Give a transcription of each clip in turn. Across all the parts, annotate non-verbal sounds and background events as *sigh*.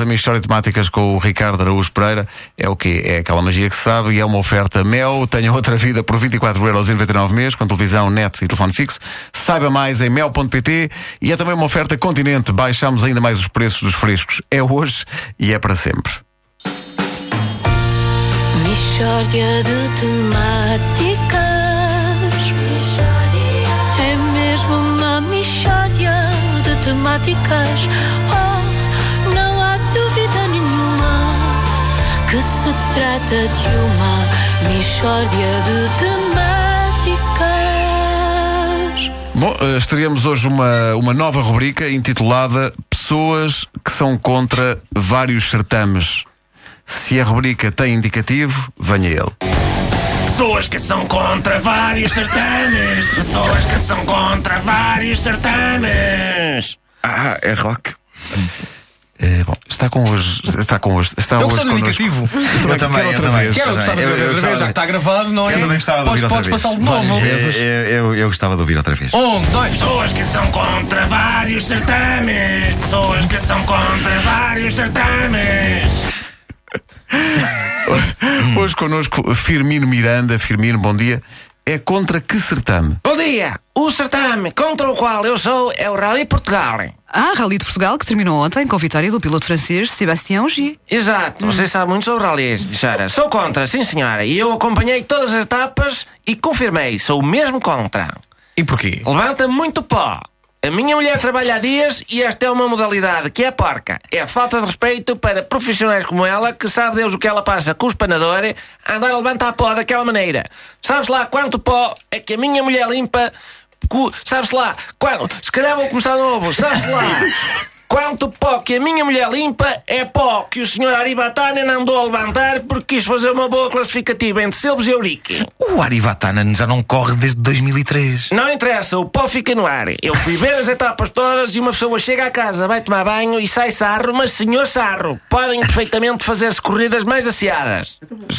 a Mistória de Temáticas com o Ricardo Araújo Pereira é o quê? É aquela magia que se sabe e é uma oferta Mel. Tenha outra vida por 24,99€ mês, com televisão, net e telefone fixo. Saiba mais em mel.pt e é também uma oferta Continente. Baixamos ainda mais os preços dos frescos. É hoje e é para sempre. Mistória de temáticas. É mesmo uma mistória de temáticas. Que se trata de uma mistória de temáticas. Bom, eh, estreamos hoje uma, uma nova rubrica intitulada Pessoas que são contra vários certames. Se a rubrica tem indicativo, venha ele. Pessoas que são contra vários certames. Pessoas que são contra vários certames. Ah, é rock. Eh, bom, está com hoje. Está com hoje. Está Eu hoje gostei do connosco. indicativo. Eu também, Eu também, quero eu outra também. vez. Quero, eu gostava de ouvir outra vez, gostava- já que está gravado, não é? Eu também gostava de podes, ouvir outra podes vez. passá-lo de novo. Várias Eu, eu, eu gostava de ouvir outra vez. Um, dois. Pessoas que são contra vários certames. Pessoas que são contra vários certames. *laughs* Hoje connosco Firmino Miranda. Firmino, bom dia. É contra que certame? Bom dia. O certame contra o qual eu sou é o Rally Portugal. Ah, Rally de Portugal, que terminou ontem com a vitória do piloto francês Sébastien Ogier. Exato, você sabe muito sobre rallies, senhora. Sou contra, sim senhora. E eu acompanhei todas as etapas e confirmei, sou mesmo contra. E porquê? Levanta muito pó. A minha mulher trabalha há dias e esta é uma modalidade que é porca. É a falta de respeito para profissionais como ela, que sabe Deus o que ela passa com o espanador, a andar a levantar pó daquela maneira. Sabes lá quanto pó é que a minha mulher limpa? Sabes lá, quando, se calhar vou começar novo, sabes lá. *laughs* Quanto pó que a minha mulher limpa é pó que o senhor Aribatanen andou a levantar porque quis fazer uma boa classificativa entre Silves e Eurique. O Ari Vatanen já não corre desde 2003. Não interessa, o pó fica no ar. Eu fui ver as etapas todas e uma pessoa chega à casa, vai tomar banho e sai sarro, mas senhor sarro, podem perfeitamente fazer-se corridas mais asseadas.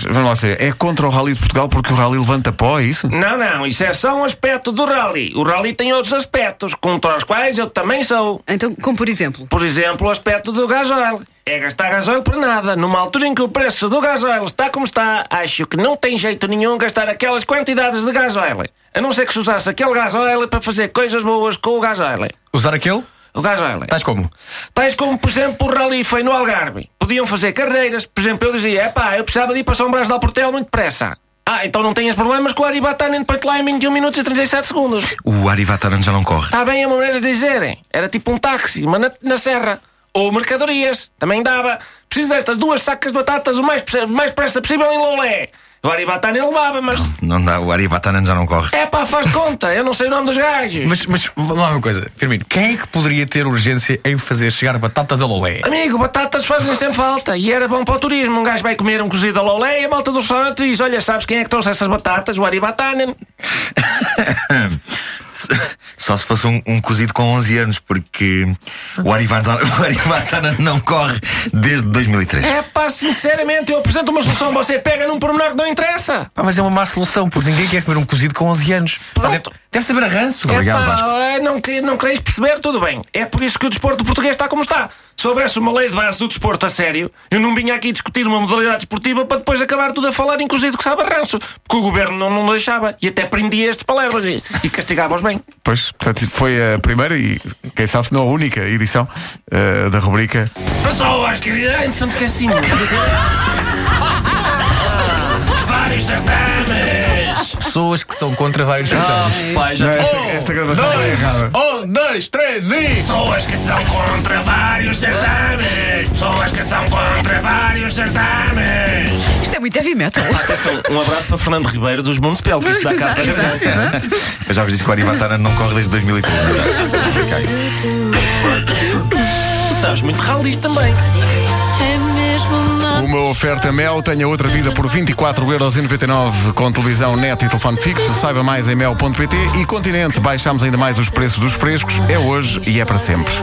Vamos lá ser. É contra o Rally de Portugal porque o Rally levanta pó, é isso? Não, não, isso é só um aspecto do rally. O rally tem outros aspectos, contra os quais eu também sou. Então, como por exemplo, Por exemplo, o aspecto do gasóleo. É gastar gasóleo por nada. Numa altura em que o preço do gasóleo está como está, acho que não tem jeito nenhum gastar aquelas quantidades de gasóleo. A não ser que se usasse aquele gasóleo para fazer coisas boas com o gasóleo. Usar aquele? O gasóleo. Estás como? Tais como, por exemplo, o rally foi no Algarve. Podiam fazer carreiras. Por exemplo, eu dizia, epá, eu precisava de ir para São Brás de Alportel muito depressa. Ah, então não tenhas problemas com o Aribatanen para te lá em 21 minutos e 37 segundos. O Ari já não corre. Está bem a maneira de dizerem. Era tipo um táxi, mas na, na serra. Ou mercadorias. Também dava. Preciso destas duas sacas de batatas o mais, mais pressa possível em Lolé. O Aribatanen levava, mas... Não dá, o Ari Vatanen já não corre. É pá, faz de conta. Eu não sei o nome dos gajos. Mas, mas lá uma coisa, Firmino, quem é que poderia ter urgência em fazer chegar batatas a Lolé? Amigo, batatas fazem sempre falta e era bom para o turismo. Um gajo vai comer um cozido a lolé e a malta do restaurante diz: Olha, sabes quem é que trouxe essas batatas? O Aribatanen. *laughs* Só se fosse um, um cozido com 11 anos, porque o Ari Vatanen, o Ari Vatanen não corre desde 2003. É pá, sinceramente, eu apresento uma solução. Você pega num pormenor que não interessa. Ah, mas é uma má solução, porque ninguém quer comer um cozido com 11 anos. Pá, Deve, Pronto. deve saber a ranço. Obrigado, Epá, Vasco. é, não, não quereis perceber, tudo bem. É por isso que o desporto português está como está. Se houvesse uma lei de base do desporto a sério, eu não vinha aqui discutir uma modalidade esportiva para depois acabar tudo a falar em cozido que sabe ranço. Porque o governo não, não deixava e até prendia estes palavras e, e castigava-os bem. Pois, portanto, foi a primeira e, quem sabe, se não a única edição eh, da rubrica. Pessoas que. Ai, interessante esqueci-me. Ah, *laughs* Vários certames. Pessoas que são contra vários certames. Pai, Não, esta, esta gravação é errada. Um, dois, três e. Pessoas que são contra vários certames. Pessoas que são contra vários certames. isto é muito heavy metal. Atenção, um abraço para Fernando Ribeiro dos Municipal, que isto dá cabo exato, da exato. Eu já vos disse que o Ari Vatanen não corre desde 2003. Tu sabes muito rallies também. Uma oferta Mel, tenha outra vida por 24,99€ com televisão, net e telefone fixo. Saiba mais em mel.pt e Continente. Baixamos ainda mais os preços dos frescos. É hoje e é para sempre.